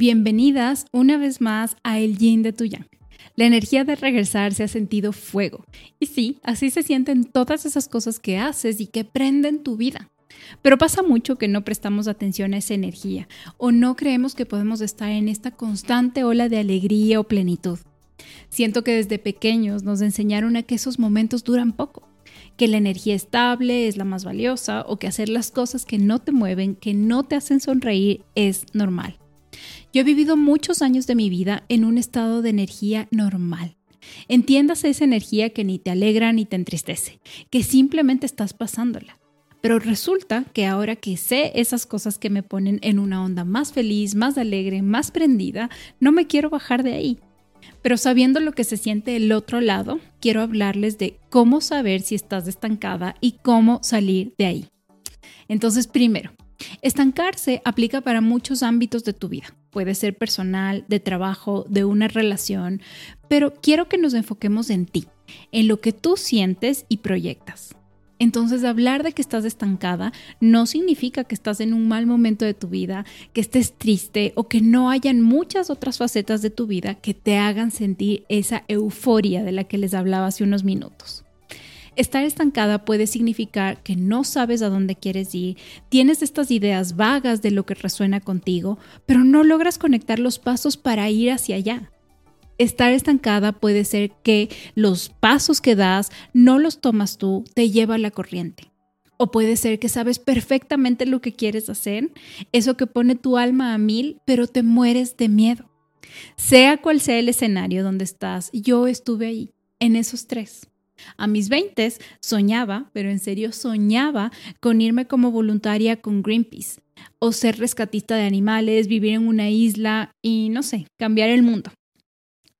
Bienvenidas una vez más a El Yin de tu Yang. La energía de regresar se ha sentido fuego. Y sí, así se sienten todas esas cosas que haces y que prenden tu vida. Pero pasa mucho que no prestamos atención a esa energía o no creemos que podemos estar en esta constante ola de alegría o plenitud. Siento que desde pequeños nos enseñaron a que esos momentos duran poco, que la energía estable es la más valiosa o que hacer las cosas que no te mueven, que no te hacen sonreír es normal. Yo he vivido muchos años de mi vida en un estado de energía normal. Entiéndase esa energía que ni te alegra ni te entristece, que simplemente estás pasándola. Pero resulta que ahora que sé esas cosas que me ponen en una onda más feliz, más alegre, más prendida, no me quiero bajar de ahí. Pero sabiendo lo que se siente el otro lado, quiero hablarles de cómo saber si estás estancada y cómo salir de ahí. Entonces, primero, Estancarse aplica para muchos ámbitos de tu vida. Puede ser personal, de trabajo, de una relación, pero quiero que nos enfoquemos en ti, en lo que tú sientes y proyectas. Entonces, hablar de que estás estancada no significa que estás en un mal momento de tu vida, que estés triste o que no hayan muchas otras facetas de tu vida que te hagan sentir esa euforia de la que les hablaba hace unos minutos. Estar estancada puede significar que no sabes a dónde quieres ir, tienes estas ideas vagas de lo que resuena contigo, pero no logras conectar los pasos para ir hacia allá. Estar estancada puede ser que los pasos que das no los tomas tú, te lleva la corriente. O puede ser que sabes perfectamente lo que quieres hacer, eso que pone tu alma a mil, pero te mueres de miedo. Sea cual sea el escenario donde estás, yo estuve ahí, en esos tres. A mis 20 soñaba, pero en serio soñaba con irme como voluntaria con Greenpeace o ser rescatista de animales, vivir en una isla y no sé, cambiar el mundo.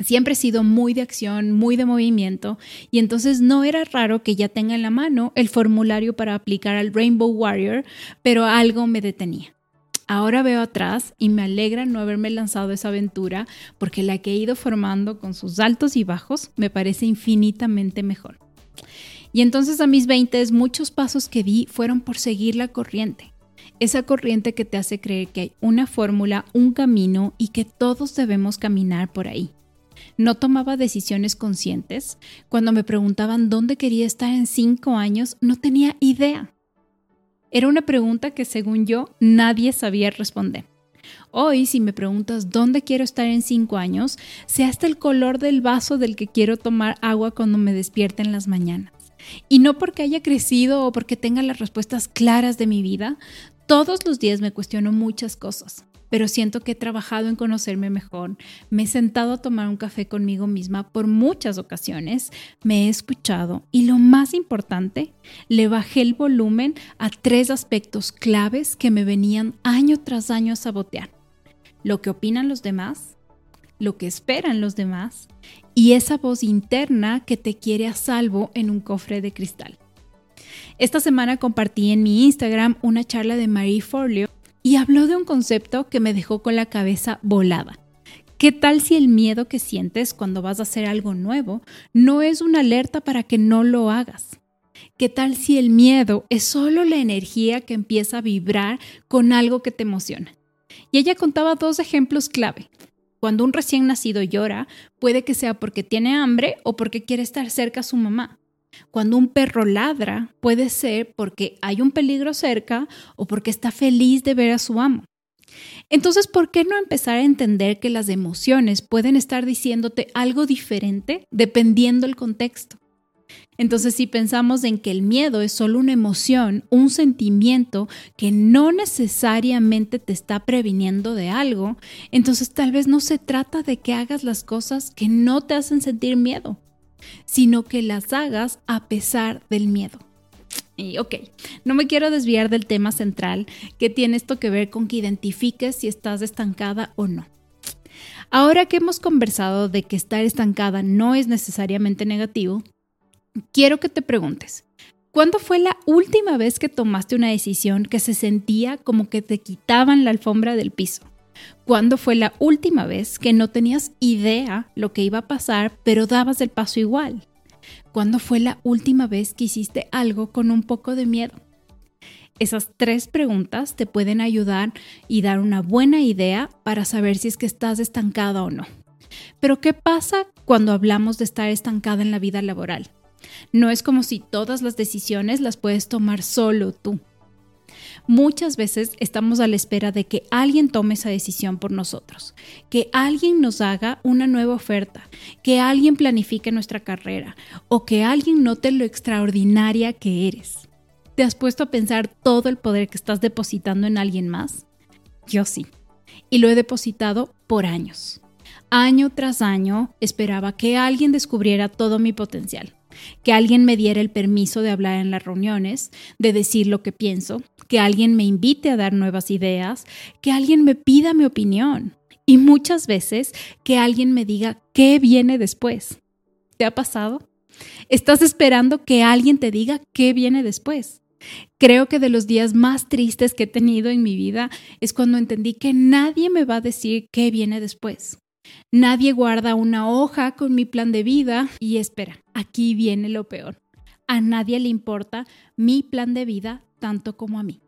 Siempre he sido muy de acción, muy de movimiento, y entonces no era raro que ya tenga en la mano el formulario para aplicar al Rainbow Warrior, pero algo me detenía. Ahora veo atrás y me alegra no haberme lanzado esa aventura porque la que he ido formando con sus altos y bajos me parece infinitamente mejor. Y entonces a mis 20 muchos pasos que di fueron por seguir la corriente. Esa corriente que te hace creer que hay una fórmula, un camino y que todos debemos caminar por ahí. No tomaba decisiones conscientes. Cuando me preguntaban dónde quería estar en cinco años, no tenía idea. Era una pregunta que según yo nadie sabía responder. Hoy, si me preguntas dónde quiero estar en cinco años, sé hasta el color del vaso del que quiero tomar agua cuando me despierte en las mañanas. Y no porque haya crecido o porque tenga las respuestas claras de mi vida, todos los días me cuestiono muchas cosas pero siento que he trabajado en conocerme mejor, me he sentado a tomar un café conmigo misma por muchas ocasiones, me he escuchado y lo más importante, le bajé el volumen a tres aspectos claves que me venían año tras año a sabotear. Lo que opinan los demás, lo que esperan los demás y esa voz interna que te quiere a salvo en un cofre de cristal. Esta semana compartí en mi Instagram una charla de Marie Forleo y habló de un concepto que me dejó con la cabeza volada. ¿Qué tal si el miedo que sientes cuando vas a hacer algo nuevo no es una alerta para que no lo hagas? ¿Qué tal si el miedo es solo la energía que empieza a vibrar con algo que te emociona? Y ella contaba dos ejemplos clave. Cuando un recién nacido llora, puede que sea porque tiene hambre o porque quiere estar cerca a su mamá. Cuando un perro ladra, puede ser porque hay un peligro cerca o porque está feliz de ver a su amo. Entonces, ¿por qué no empezar a entender que las emociones pueden estar diciéndote algo diferente dependiendo el contexto? Entonces, si pensamos en que el miedo es solo una emoción, un sentimiento que no necesariamente te está previniendo de algo, entonces tal vez no se trata de que hagas las cosas que no te hacen sentir miedo, sino que las hagas a pesar del miedo. Y ok, no me quiero desviar del tema central que tiene esto que ver con que identifiques si estás estancada o no. Ahora que hemos conversado de que estar estancada no es necesariamente negativo, quiero que te preguntes, ¿cuándo fue la última vez que tomaste una decisión que se sentía como que te quitaban la alfombra del piso? ¿Cuándo fue la última vez que no tenías idea lo que iba a pasar, pero dabas el paso igual? ¿Cuándo fue la última vez que hiciste algo con un poco de miedo? Esas tres preguntas te pueden ayudar y dar una buena idea para saber si es que estás estancada o no. Pero ¿qué pasa cuando hablamos de estar estancada en la vida laboral? No es como si todas las decisiones las puedes tomar solo tú. Muchas veces estamos a la espera de que alguien tome esa decisión por nosotros, que alguien nos haga una nueva oferta, que alguien planifique nuestra carrera o que alguien note lo extraordinaria que eres. ¿Te has puesto a pensar todo el poder que estás depositando en alguien más? Yo sí, y lo he depositado por años. Año tras año esperaba que alguien descubriera todo mi potencial, que alguien me diera el permiso de hablar en las reuniones, de decir lo que pienso, que alguien me invite a dar nuevas ideas, que alguien me pida mi opinión y muchas veces que alguien me diga qué viene después. ¿Te ha pasado? ¿Estás esperando que alguien te diga qué viene después? Creo que de los días más tristes que he tenido en mi vida es cuando entendí que nadie me va a decir qué viene después. Nadie guarda una hoja con mi plan de vida y espera, aquí viene lo peor. A nadie le importa mi plan de vida tanto como a mí.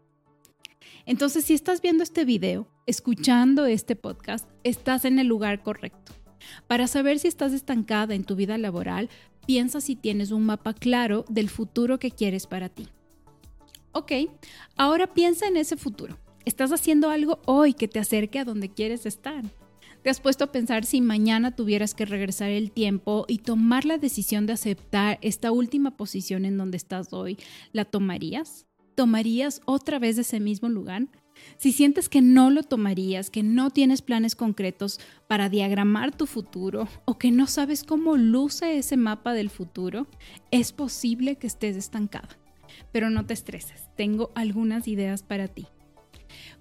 Entonces, si estás viendo este video, escuchando este podcast, estás en el lugar correcto. Para saber si estás estancada en tu vida laboral, piensa si tienes un mapa claro del futuro que quieres para ti. Ok, ahora piensa en ese futuro. ¿Estás haciendo algo hoy que te acerque a donde quieres estar? ¿Te has puesto a pensar si mañana tuvieras que regresar el tiempo y tomar la decisión de aceptar esta última posición en donde estás hoy? ¿La tomarías? ¿Tomarías otra vez ese mismo lugar? Si sientes que no lo tomarías, que no tienes planes concretos para diagramar tu futuro o que no sabes cómo luce ese mapa del futuro, es posible que estés estancada. Pero no te estreses, tengo algunas ideas para ti.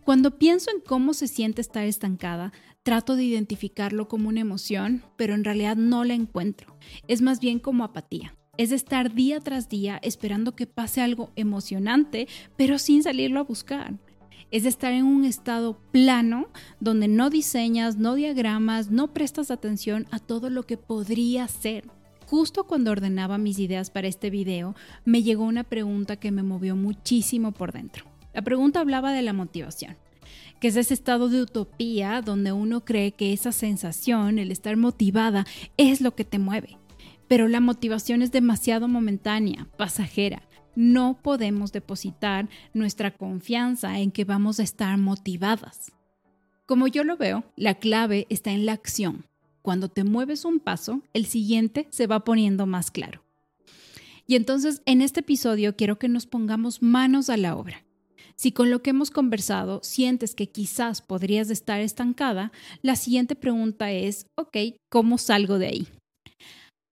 Cuando pienso en cómo se siente estar estancada, trato de identificarlo como una emoción, pero en realidad no la encuentro. Es más bien como apatía. Es estar día tras día esperando que pase algo emocionante, pero sin salirlo a buscar. Es estar en un estado plano donde no diseñas, no diagramas, no prestas atención a todo lo que podría ser. Justo cuando ordenaba mis ideas para este video, me llegó una pregunta que me movió muchísimo por dentro. La pregunta hablaba de la motivación que es ese estado de utopía donde uno cree que esa sensación, el estar motivada, es lo que te mueve. Pero la motivación es demasiado momentánea, pasajera. No podemos depositar nuestra confianza en que vamos a estar motivadas. Como yo lo veo, la clave está en la acción. Cuando te mueves un paso, el siguiente se va poniendo más claro. Y entonces en este episodio quiero que nos pongamos manos a la obra si con lo que hemos conversado sientes que quizás podrías estar estancada, la siguiente pregunta es, ok, ¿cómo salgo de ahí?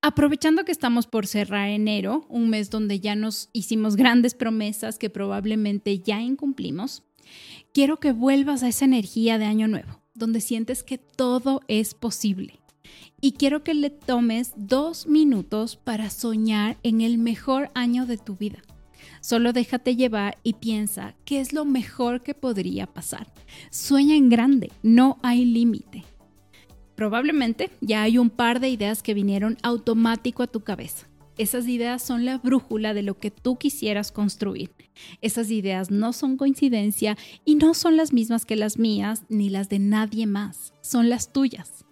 Aprovechando que estamos por cerrar enero, un mes donde ya nos hicimos grandes promesas que probablemente ya incumplimos, quiero que vuelvas a esa energía de año nuevo, donde sientes que todo es posible. Y quiero que le tomes dos minutos para soñar en el mejor año de tu vida Solo déjate llevar y piensa qué es lo mejor que podría pasar. Sueña en grande, no hay límite. Probablemente ya hay un par de ideas que vinieron automático a tu cabeza. Esas ideas son la brújula de lo que tú quisieras construir. Esas ideas no son coincidencia y no son las mismas que las mías ni las de nadie más, son las tuyas.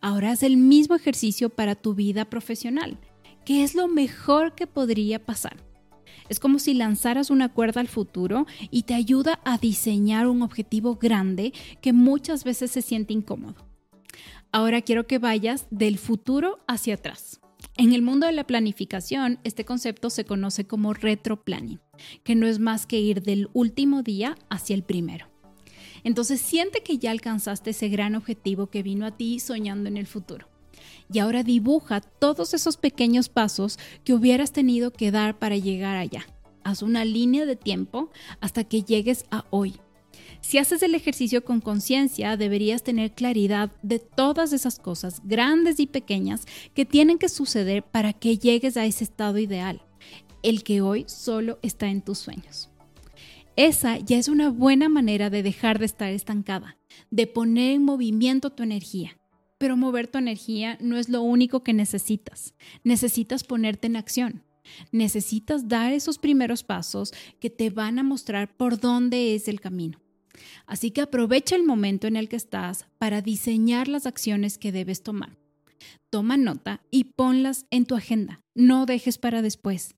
Ahora haz el mismo ejercicio para tu vida profesional. ¿Qué es lo mejor que podría pasar? Es como si lanzaras una cuerda al futuro y te ayuda a diseñar un objetivo grande que muchas veces se siente incómodo. Ahora quiero que vayas del futuro hacia atrás. En el mundo de la planificación, este concepto se conoce como retroplanning, que no es más que ir del último día hacia el primero. Entonces siente que ya alcanzaste ese gran objetivo que vino a ti soñando en el futuro y ahora dibuja todos esos pequeños pasos que hubieras tenido que dar para llegar allá. Haz una línea de tiempo hasta que llegues a hoy. Si haces el ejercicio con conciencia, deberías tener claridad de todas esas cosas, grandes y pequeñas, que tienen que suceder para que llegues a ese estado ideal, el que hoy solo está en tus sueños. Esa ya es una buena manera de dejar de estar estancada, de poner en movimiento tu energía. Pero mover tu energía no es lo único que necesitas. Necesitas ponerte en acción. Necesitas dar esos primeros pasos que te van a mostrar por dónde es el camino. Así que aprovecha el momento en el que estás para diseñar las acciones que debes tomar. Toma nota y ponlas en tu agenda. No dejes para después.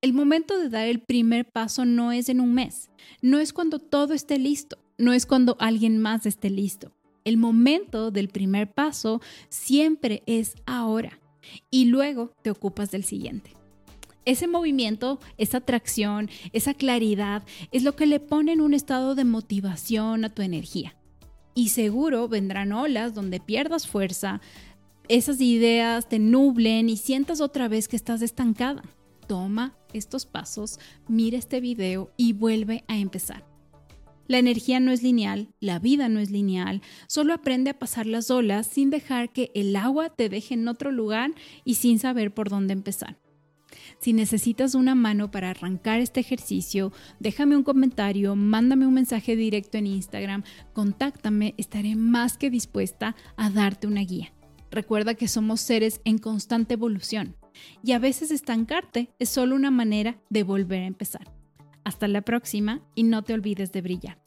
El momento de dar el primer paso no es en un mes, no es cuando todo esté listo, no es cuando alguien más esté listo. El momento del primer paso siempre es ahora y luego te ocupas del siguiente. Ese movimiento, esa atracción, esa claridad es lo que le pone en un estado de motivación a tu energía. Y seguro vendrán olas donde pierdas fuerza, esas ideas te nublen y sientas otra vez que estás estancada. Toma estos pasos, mira este video y vuelve a empezar. La energía no es lineal, la vida no es lineal, solo aprende a pasar las olas sin dejar que el agua te deje en otro lugar y sin saber por dónde empezar. Si necesitas una mano para arrancar este ejercicio, déjame un comentario, mándame un mensaje directo en Instagram, contáctame, estaré más que dispuesta a darte una guía. Recuerda que somos seres en constante evolución y a veces estancarte es solo una manera de volver a empezar. Hasta la próxima y no te olvides de brillar.